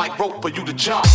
like rope for you to jump.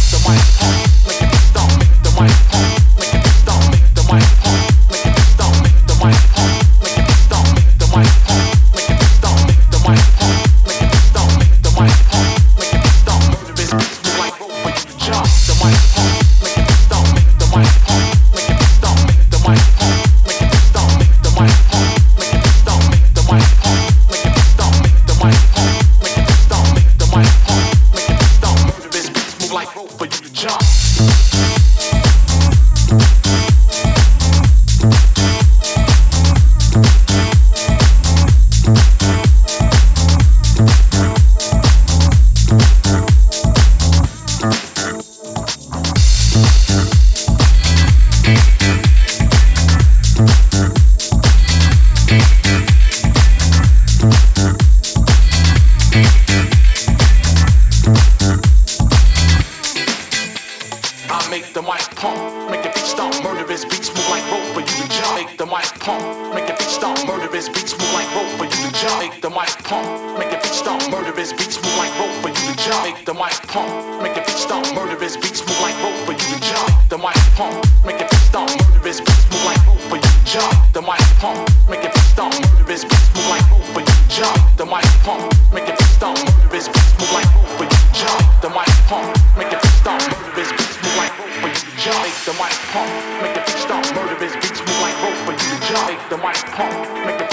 pump, make it stomp. Murderous beats move like hope for your job. The mic pump, make it stomp. Murderous beats move like hope for your job. The mic pump, make it stomp. Murderous beats move like hope for your job. The mic pump, make it stomp. Murderous beats move like hope for your job. The mic pump, make it stomp. Murderous beats move like hope for your job. The mic pump, make it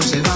funcionar.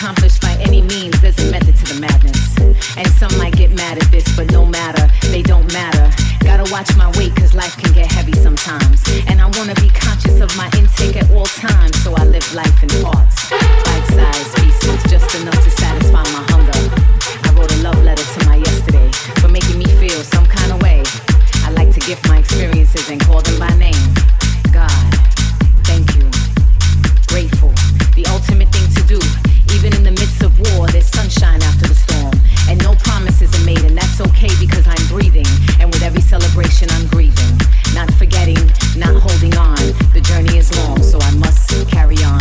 Accomplished by any means, there's a method to the madness. And some might get mad at this, but no matter, they don't matter. Gotta watch my weight, cause life can get heavy sometimes. And I wanna be conscious of my intake at all times, so I live life in parts. Bite sized pieces, just enough to satisfy my hunger. I wrote a love letter to my yesterday for making me feel some kind of way. I like to gift my experiences and call them by name. God, sunshine after the storm. And no promises are made, and that's okay because I'm breathing. And with every celebration, I'm grieving. Not forgetting, not holding on. The journey is long, so I must carry on